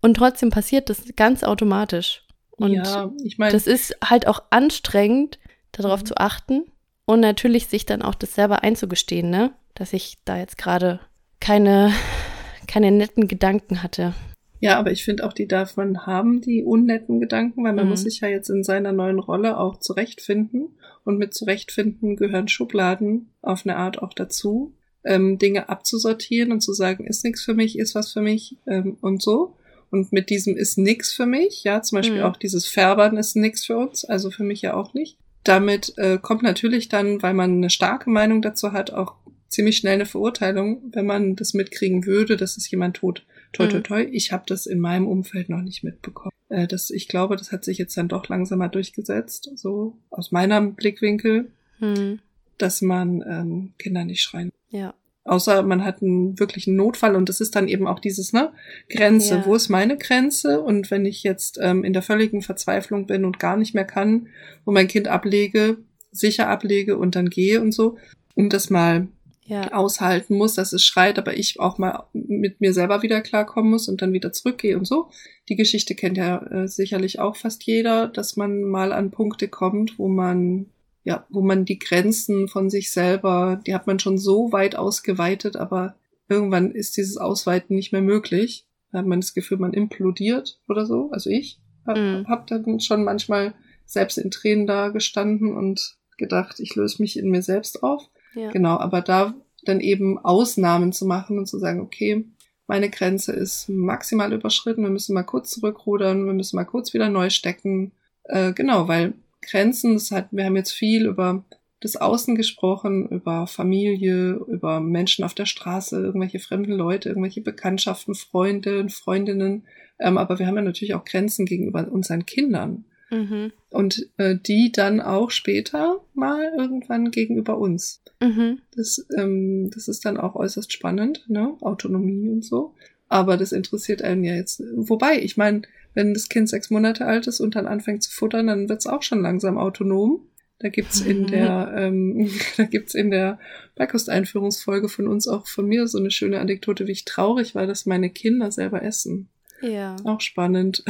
Speaker 1: Und trotzdem passiert das ganz automatisch. Und ja, ich meine. Das ist halt auch anstrengend, darauf mhm. zu achten und natürlich sich dann auch das selber einzugestehen, ne? Dass ich da jetzt gerade keine, keine netten Gedanken hatte.
Speaker 2: Ja, aber ich finde auch, die darf man haben, die unnetten Gedanken, weil man
Speaker 1: Mhm.
Speaker 2: muss sich ja jetzt in seiner neuen Rolle auch zurechtfinden. Und mit zurechtfinden gehören Schubladen auf eine Art auch dazu, ähm, Dinge abzusortieren und zu sagen, ist nichts für mich, ist was für mich ähm, und so. Und mit diesem ist nix für mich, ja, zum Beispiel
Speaker 1: Mhm.
Speaker 2: auch dieses Färbern ist nix für uns, also für mich ja auch nicht. Damit äh, kommt natürlich dann, weil man eine starke Meinung dazu hat, auch ziemlich schnell eine Verurteilung, wenn man das mitkriegen würde, dass es jemand tut. Toi, toi,
Speaker 1: Mhm.
Speaker 2: toi. Ich habe das in meinem Umfeld noch nicht mitbekommen. Äh, das, ich glaube, das hat sich jetzt dann doch langsamer durchgesetzt, so aus meinem Blickwinkel,
Speaker 1: Hm.
Speaker 2: dass man ähm, Kinder nicht schreien.
Speaker 1: Ja.
Speaker 2: Außer man hat einen wirklichen Notfall und das ist dann eben auch dieses, ne, Grenze.
Speaker 1: Ja.
Speaker 2: Wo ist meine Grenze? Und wenn ich jetzt ähm, in der völligen Verzweiflung bin und gar nicht mehr kann, wo mein Kind ablege, sicher ablege und dann gehe und so, und das mal
Speaker 1: Ja.
Speaker 2: aushalten muss, dass es schreit, aber ich auch mal mit mir selber wieder klarkommen muss und dann wieder zurückgehe und so. Die Geschichte kennt ja äh, sicherlich auch fast jeder, dass man mal an Punkte kommt, wo man ja, wo man die Grenzen von sich selber, die hat man schon so weit ausgeweitet, aber irgendwann ist dieses Ausweiten nicht mehr möglich. Da hat man das Gefühl, man implodiert oder so. Also ich habe
Speaker 1: Mhm.
Speaker 2: hab dann schon manchmal selbst in Tränen da gestanden und gedacht, ich löse mich in mir selbst auf.
Speaker 1: Ja.
Speaker 2: Genau, aber da dann eben Ausnahmen zu machen und zu sagen, okay, meine Grenze ist maximal überschritten, wir müssen mal kurz zurückrudern, wir müssen mal kurz wieder neu stecken. Äh, genau, weil Grenzen, das hat, wir haben jetzt viel über das Außen gesprochen, über Familie, über Menschen auf der Straße, irgendwelche fremden Leute, irgendwelche Bekanntschaften, Freunde, Freundinnen. Ähm, aber wir haben ja natürlich auch Grenzen gegenüber unseren Kindern.
Speaker 1: Mhm.
Speaker 2: Und äh, die dann auch später mal irgendwann gegenüber uns.
Speaker 1: Mhm.
Speaker 2: Das, ähm, das ist dann auch äußerst spannend, ne? Autonomie und so. Aber das interessiert einen ja jetzt. Wobei, ich meine, wenn das Kind sechs Monate alt ist und dann anfängt zu futtern, dann wird's auch schon langsam autonom. Da gibt's in der, ähm, da gibt's in der Beikosteinführungsfolge von uns auch von mir so eine schöne Anekdote, wie ich traurig war, dass meine Kinder selber essen.
Speaker 1: Ja.
Speaker 2: Auch spannend.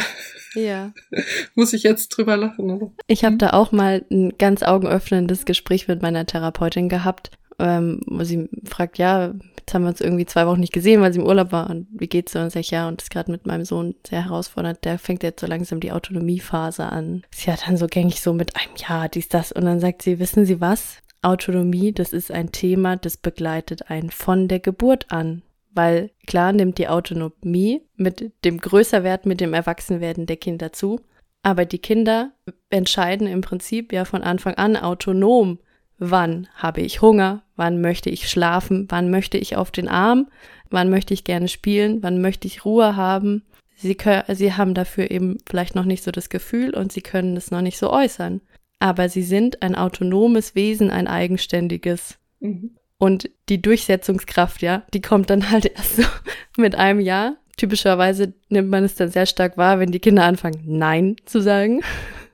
Speaker 1: Ja.
Speaker 2: Muss ich jetzt drüber lachen, aber.
Speaker 1: Ich habe da auch mal ein ganz augenöffnendes Gespräch mit meiner Therapeutin gehabt, ähm, wo sie fragt, ja, jetzt haben wir uns irgendwie zwei Wochen nicht gesehen, weil sie im Urlaub war und wie geht's so? Und sag ich, ja, und das ist gerade mit meinem Sohn sehr herausfordernd, der fängt jetzt so langsam die Autonomiephase an. Sie hat dann so gängig so mit einem Ja, dies, das. Und dann sagt sie, wissen Sie was? Autonomie, das ist ein Thema, das begleitet einen von der Geburt an. Weil klar nimmt die Autonomie mit dem Größerwerden, mit dem Erwachsenwerden der Kinder zu. Aber die Kinder entscheiden im Prinzip ja von Anfang an autonom, wann habe ich Hunger, wann möchte ich schlafen, wann möchte ich auf den Arm, wann möchte ich gerne spielen, wann möchte ich Ruhe haben. Sie, können, sie haben dafür eben vielleicht noch nicht so das Gefühl und sie können es noch nicht so äußern. Aber sie sind ein autonomes Wesen, ein eigenständiges.
Speaker 2: Mhm.
Speaker 1: Und die Durchsetzungskraft, ja, die kommt dann halt erst so mit einem Jahr. Typischerweise nimmt man es dann sehr stark wahr, wenn die Kinder anfangen, Nein zu sagen.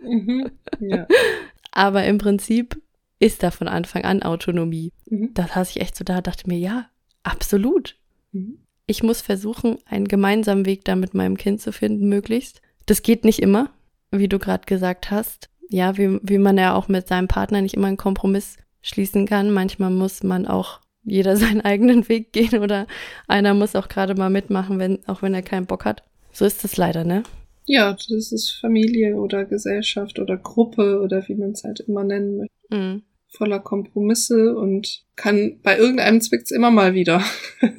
Speaker 2: Mhm. Ja.
Speaker 1: Aber im Prinzip ist da von Anfang an Autonomie.
Speaker 2: Mhm.
Speaker 1: Da saß ich echt so da, dachte mir, ja, absolut.
Speaker 2: Mhm.
Speaker 1: Ich muss versuchen, einen gemeinsamen Weg da mit meinem Kind zu finden, möglichst. Das geht nicht immer, wie du gerade gesagt hast. Ja, wie, wie man ja auch mit seinem Partner nicht immer einen Kompromiss schließen kann. Manchmal muss man auch jeder seinen eigenen Weg gehen oder einer muss auch gerade mal mitmachen, wenn, auch wenn er keinen Bock hat. So ist es leider, ne?
Speaker 2: Ja, das ist Familie oder Gesellschaft oder Gruppe oder wie man es halt immer nennen möchte.
Speaker 1: Mhm.
Speaker 2: Voller Kompromisse und kann bei irgendeinem zwickt's immer mal wieder.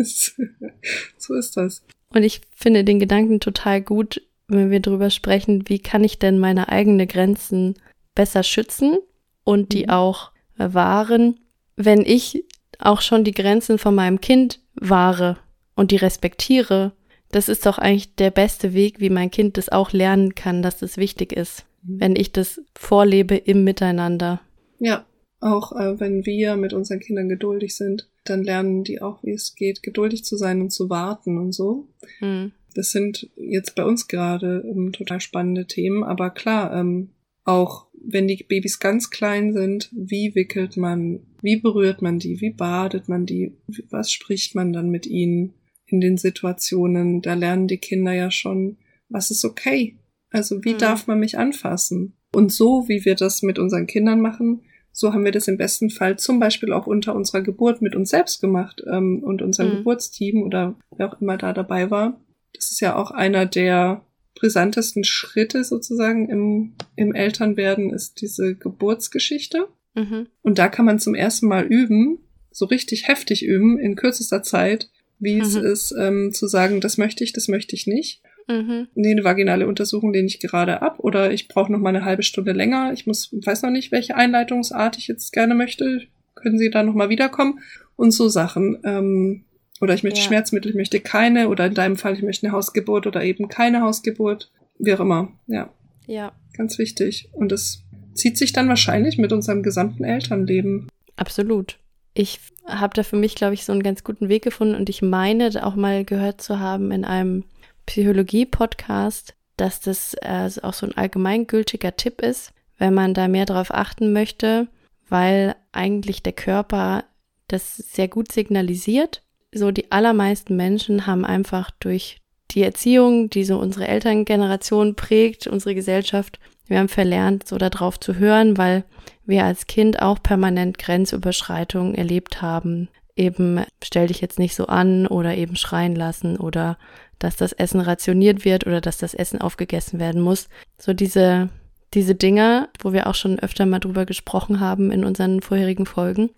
Speaker 2: so ist das.
Speaker 1: Und ich finde den Gedanken total gut, wenn wir drüber sprechen, wie kann ich denn meine eigenen Grenzen besser schützen und die
Speaker 2: Mhm.
Speaker 1: auch wahren, wenn ich auch schon die Grenzen von meinem Kind wahre und die respektiere. Das ist doch eigentlich der beste Weg, wie mein Kind das auch lernen kann, dass das wichtig ist, wenn ich das vorlebe im Miteinander.
Speaker 2: Ja, auch äh, wenn wir mit unseren Kindern geduldig sind, dann lernen die auch, wie es geht, geduldig zu sein und zu warten und so.
Speaker 1: Hm.
Speaker 2: Das sind jetzt bei uns gerade ähm, total spannende Themen, aber klar, ähm, auch wenn die Babys ganz klein sind, wie wickelt man, wie berührt man die, wie badet man die, was spricht man dann mit ihnen in den Situationen, da lernen die Kinder ja schon, was ist okay, also wie
Speaker 1: Mhm.
Speaker 2: darf man mich anfassen. Und so, wie wir das mit unseren Kindern machen, so haben wir das im besten Fall zum Beispiel auch unter unserer Geburt mit uns selbst gemacht ähm, und unserem
Speaker 1: Mhm.
Speaker 2: Geburtsteam oder wer auch immer da dabei war. das ist ja auch einer der brisantesten Schritte sozusagen im, im Elternwerden, ist diese Geburtsgeschichte. Mhm. Und da kann man zum ersten Mal üben, so richtig heftig üben, in kürzester Zeit, wie mhm. es ist, ähm, zu sagen, das möchte ich, das möchte ich nicht. Mhm. Nee, eine vaginale Untersuchung lehne ich gerade ab oder ich brauche noch mal eine halbe Stunde länger. Ich muss, weiß noch nicht, welche Einleitungsart ich jetzt gerne möchte. Können Sie da noch mal wiederkommen? Und so Sachen. Ähm, oder ich möchte ja. Schmerzmittel, ich möchte keine. Oder in deinem Fall, ich möchte eine Hausgeburt oder eben keine Hausgeburt. Wie auch immer. Ja.
Speaker 1: Ja.
Speaker 2: Ganz wichtig. Und das zieht sich dann wahrscheinlich mit unserem gesamten Elternleben.
Speaker 1: Absolut. Ich habe da für mich, glaube ich, so einen ganz guten Weg gefunden und ich meine auch mal gehört zu haben in einem Psychologie-Podcast, dass das äh, auch so ein allgemeingültiger Tipp ist, wenn man da mehr drauf achten möchte, weil eigentlich der Körper das sehr gut signalisiert. So die allermeisten Menschen haben einfach durch die Erziehung, die so unsere Elterngeneration prägt, unsere Gesellschaft, wir haben verlernt, so darauf zu hören, weil wir als Kind auch permanent Grenzüberschreitungen erlebt haben. Eben stell dich jetzt nicht so an oder eben schreien lassen oder dass das Essen rationiert wird oder dass das Essen aufgegessen werden muss. So diese, diese Dinge, wo wir auch schon öfter mal drüber gesprochen haben in unseren vorherigen Folgen.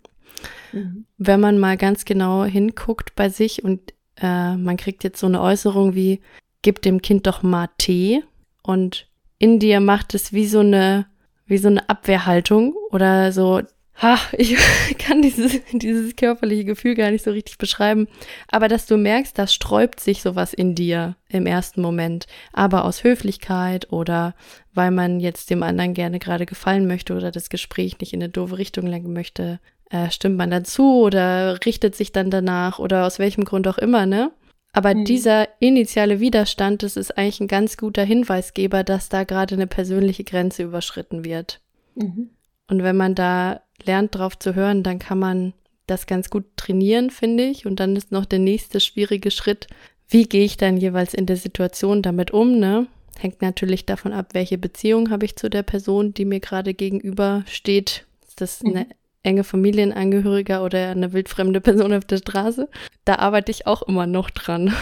Speaker 1: Mhm. Wenn man mal ganz genau hinguckt bei sich und äh, man kriegt jetzt so eine Äußerung wie, gib dem Kind doch mal Tee und in dir macht es wie so eine, wie so eine Abwehrhaltung oder so, ha, ich kann dieses, dieses körperliche Gefühl gar nicht so richtig beschreiben. Aber dass du merkst, da sträubt sich sowas in dir im ersten Moment. Aber aus Höflichkeit oder weil man jetzt dem anderen gerne gerade gefallen möchte oder das Gespräch nicht in eine doofe Richtung lenken möchte, äh, stimmt man dazu oder richtet sich dann danach oder aus welchem Grund auch immer, ne? Aber mhm. dieser initiale Widerstand, das ist eigentlich ein ganz guter Hinweisgeber, dass da gerade eine persönliche Grenze überschritten wird. Mhm. Und wenn man da lernt, drauf zu hören, dann kann man das ganz gut trainieren, finde ich. Und dann ist noch der nächste schwierige Schritt, wie gehe ich dann jeweils in der Situation damit um, ne? Hängt natürlich davon ab, welche Beziehung habe ich zu der Person, die mir gerade gegenüber steht. Ist das eine mhm. Enge Familienangehöriger oder eine wildfremde Person auf der Straße? Da arbeite ich auch immer noch dran.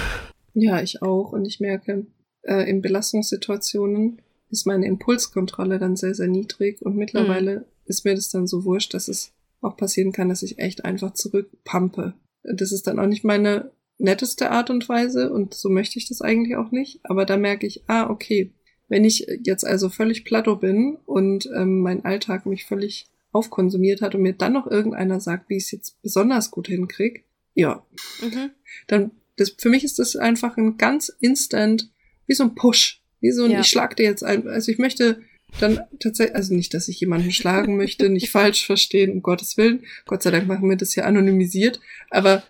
Speaker 2: Ja, ich auch. Und ich merke, äh, in Belastungssituationen ist meine Impulskontrolle dann sehr, sehr niedrig. Und mittlerweile mhm ist mir das dann so wurscht, dass es auch passieren kann, dass ich echt einfach zurückpumpe. Das ist dann auch nicht meine netteste Art und Weise und so möchte ich das eigentlich auch nicht. Aber da merke ich, ah, okay, wenn ich jetzt also völlig plato bin und ähm, mein Alltag mich völlig aufkonsumiert hat und mir dann noch irgendeiner sagt, wie ich es jetzt besonders gut hinkrieg, ja, mhm. dann das, für mich ist das einfach ein ganz instant, wie so ein Push, wie so ein, ja. ich schlag dir jetzt ein, also ich möchte dann tatsächlich, also nicht, dass ich jemanden schlagen möchte, nicht falsch verstehen, um Gottes Willen. Gott sei Dank machen wir das ja anonymisiert. Aber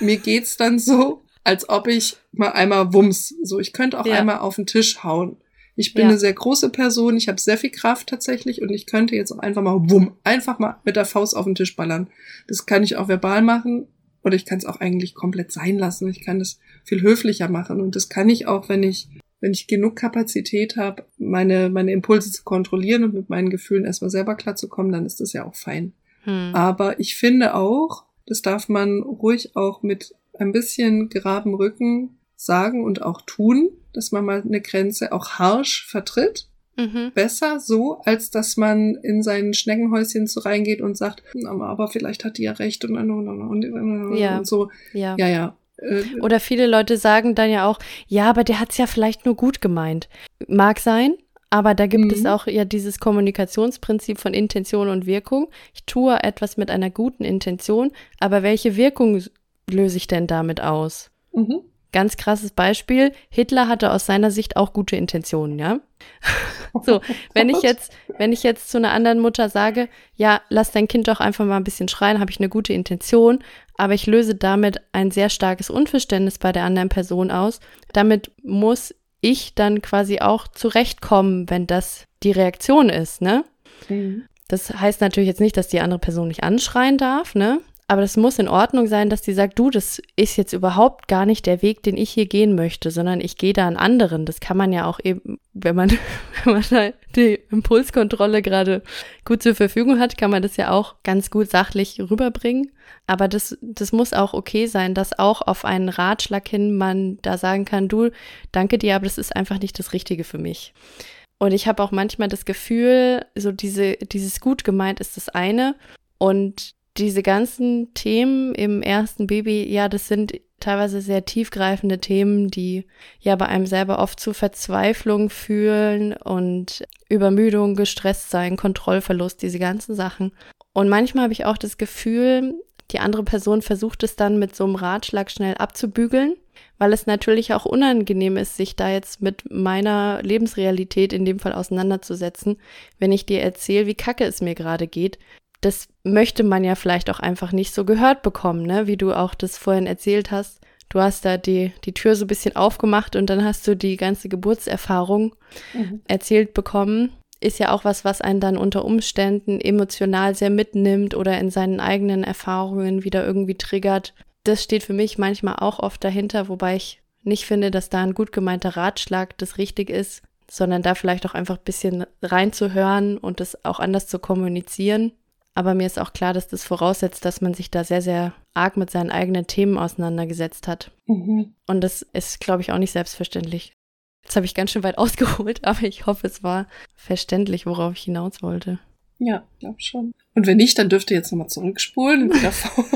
Speaker 2: mir geht's dann so, als ob ich mal einmal wumms. So, ich könnte auch ja. einmal auf den Tisch hauen. Ich bin ja. eine sehr große Person, ich habe sehr viel Kraft tatsächlich und ich könnte jetzt auch einfach mal wumm, einfach mal mit der Faust auf den Tisch ballern. Das kann ich auch verbal machen oder ich kann es auch eigentlich komplett sein lassen. Ich kann das viel höflicher machen und das kann ich auch, wenn ich wenn ich genug Kapazität habe, meine, meine Impulse zu kontrollieren und mit meinen Gefühlen erstmal selber klarzukommen, dann ist das ja auch fein. Hm. Aber ich finde auch, das darf man ruhig auch mit ein bisschen geraden Rücken sagen und auch tun, dass man mal eine Grenze auch harsch vertritt. Mhm. Besser so, als dass man in sein Schneckenhäuschen so reingeht und sagt, aber vielleicht hat die ja recht und, und, und, und, ja. und so. Ja, ja. ja.
Speaker 1: Äh, Oder viele Leute sagen dann ja auch, ja, aber der hat es ja vielleicht nur gut gemeint. Mag sein, aber da gibt mhm. es auch ja dieses Kommunikationsprinzip von Intention und Wirkung. Ich tue etwas mit einer guten Intention, aber welche Wirkung löse ich denn damit aus? Mhm. Ganz krasses Beispiel. Hitler hatte aus seiner Sicht auch gute Intentionen, ja? so, wenn ich jetzt, wenn ich jetzt zu einer anderen Mutter sage, ja, lass dein Kind doch einfach mal ein bisschen schreien, habe ich eine gute Intention, aber ich löse damit ein sehr starkes Unverständnis bei der anderen Person aus. Damit muss ich dann quasi auch zurechtkommen, wenn das die Reaktion ist, ne? Mhm. Das heißt natürlich jetzt nicht, dass die andere Person nicht anschreien darf, ne? Aber das muss in Ordnung sein, dass die sagt, du, das ist jetzt überhaupt gar nicht der Weg, den ich hier gehen möchte, sondern ich gehe da einen anderen. Das kann man ja auch eben, wenn man, wenn man da die Impulskontrolle gerade gut zur Verfügung hat, kann man das ja auch ganz gut sachlich rüberbringen. Aber das, das muss auch okay sein, dass auch auf einen Ratschlag hin man da sagen kann, du, danke dir, aber das ist einfach nicht das Richtige für mich. Und ich habe auch manchmal das Gefühl, so diese, dieses gut gemeint ist das eine und diese ganzen Themen im ersten Baby, ja, das sind teilweise sehr tiefgreifende Themen, die ja bei einem selber oft zu Verzweiflung fühlen und Übermüdung, gestresst sein, Kontrollverlust, diese ganzen Sachen. Und manchmal habe ich auch das Gefühl, die andere Person versucht es dann mit so einem Ratschlag schnell abzubügeln, weil es natürlich auch unangenehm ist, sich da jetzt mit meiner Lebensrealität in dem Fall auseinanderzusetzen, wenn ich dir erzähle, wie kacke es mir gerade geht, das möchte man ja vielleicht auch einfach nicht so gehört bekommen, ne? Wie du auch das vorhin erzählt hast. Du hast da die, die Tür so ein bisschen aufgemacht und dann hast du die ganze Geburtserfahrung mhm. erzählt bekommen. Ist ja auch was, was einen dann unter Umständen emotional sehr mitnimmt oder in seinen eigenen Erfahrungen wieder irgendwie triggert. Das steht für mich manchmal auch oft dahinter, wobei ich nicht finde, dass da ein gut gemeinter Ratschlag das richtig ist, sondern da vielleicht auch einfach ein bisschen reinzuhören und das auch anders zu kommunizieren. Aber mir ist auch klar, dass das voraussetzt, dass man sich da sehr, sehr arg mit seinen eigenen Themen auseinandergesetzt hat. Mhm. Und das ist, glaube ich, auch nicht selbstverständlich. Jetzt habe ich ganz schön weit ausgeholt, aber ich hoffe, es war verständlich, worauf ich hinaus wollte.
Speaker 2: Ja, glaube schon. Und wenn nicht, dann dürft ihr jetzt nochmal zurückspulen und wieder vor.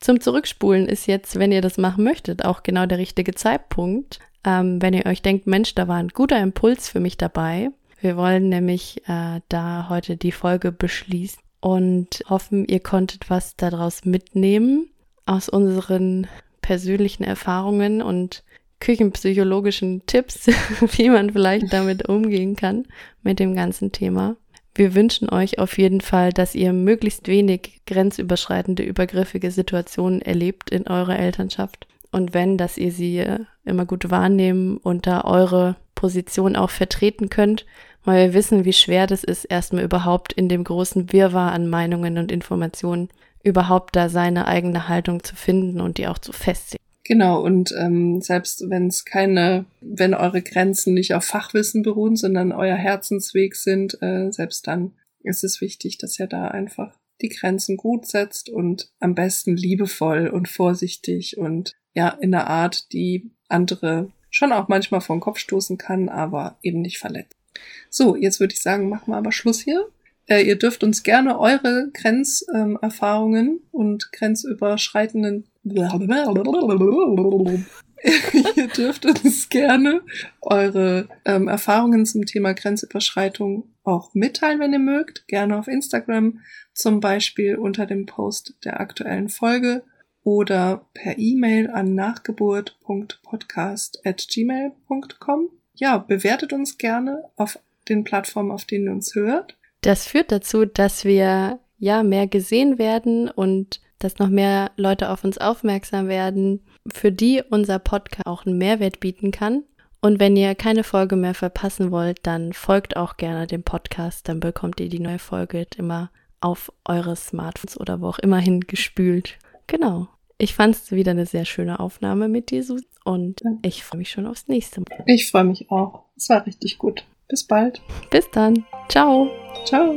Speaker 1: Zum Zurückspulen ist jetzt, wenn ihr das machen möchtet, auch genau der richtige Zeitpunkt. Ähm, wenn ihr euch denkt, Mensch, da war ein guter Impuls für mich dabei, wir wollen nämlich äh, da heute die Folge beschließen und hoffen, ihr konntet was daraus mitnehmen aus unseren persönlichen Erfahrungen und küchenpsychologischen Tipps, wie man vielleicht damit umgehen kann mit dem ganzen Thema. Wir wünschen euch auf jeden Fall, dass ihr möglichst wenig grenzüberschreitende, übergriffige Situationen erlebt in eurer Elternschaft. Und wenn, dass ihr sie immer gut wahrnehmen und da eure Position auch vertreten könnt, weil wir wissen, wie schwer das ist, erstmal überhaupt in dem großen Wirrwarr an Meinungen und Informationen überhaupt da seine eigene Haltung zu finden und die auch zu festigen.
Speaker 2: Genau, und ähm, selbst wenn es keine, wenn eure Grenzen nicht auf Fachwissen beruhen, sondern euer Herzensweg sind, äh, selbst dann ist es wichtig, dass ihr da einfach die Grenzen gut setzt und am besten liebevoll und vorsichtig und ja, in der Art, die andere schon auch manchmal vor den Kopf stoßen kann, aber eben nicht verletzt. So, jetzt würde ich sagen, machen wir aber Schluss hier. Äh, ihr dürft uns gerne eure Grenzerfahrungen ähm, und grenzüberschreitenden ihr dürft uns gerne eure ähm, Erfahrungen zum Thema Grenzüberschreitung auch mitteilen, wenn ihr mögt. Gerne auf Instagram, zum Beispiel unter dem Post der aktuellen Folge oder per E-Mail an nachgeburt.podcast.gmail.com. Ja, bewertet uns gerne auf den Plattformen, auf denen ihr uns hört.
Speaker 1: Das führt dazu, dass wir ja mehr gesehen werden und dass noch mehr Leute auf uns aufmerksam werden, für die unser Podcast auch einen Mehrwert bieten kann. Und wenn ihr keine Folge mehr verpassen wollt, dann folgt auch gerne dem Podcast, dann bekommt ihr die neue Folge immer auf eure Smartphones oder wo auch immer hin gespült. Genau. Ich fand es wieder eine sehr schöne Aufnahme mit dir, Sus, und ich freue mich schon aufs nächste Mal.
Speaker 2: Ich freue mich auch. Es war richtig gut. Bis bald.
Speaker 1: Bis dann. Ciao.
Speaker 2: Ciao.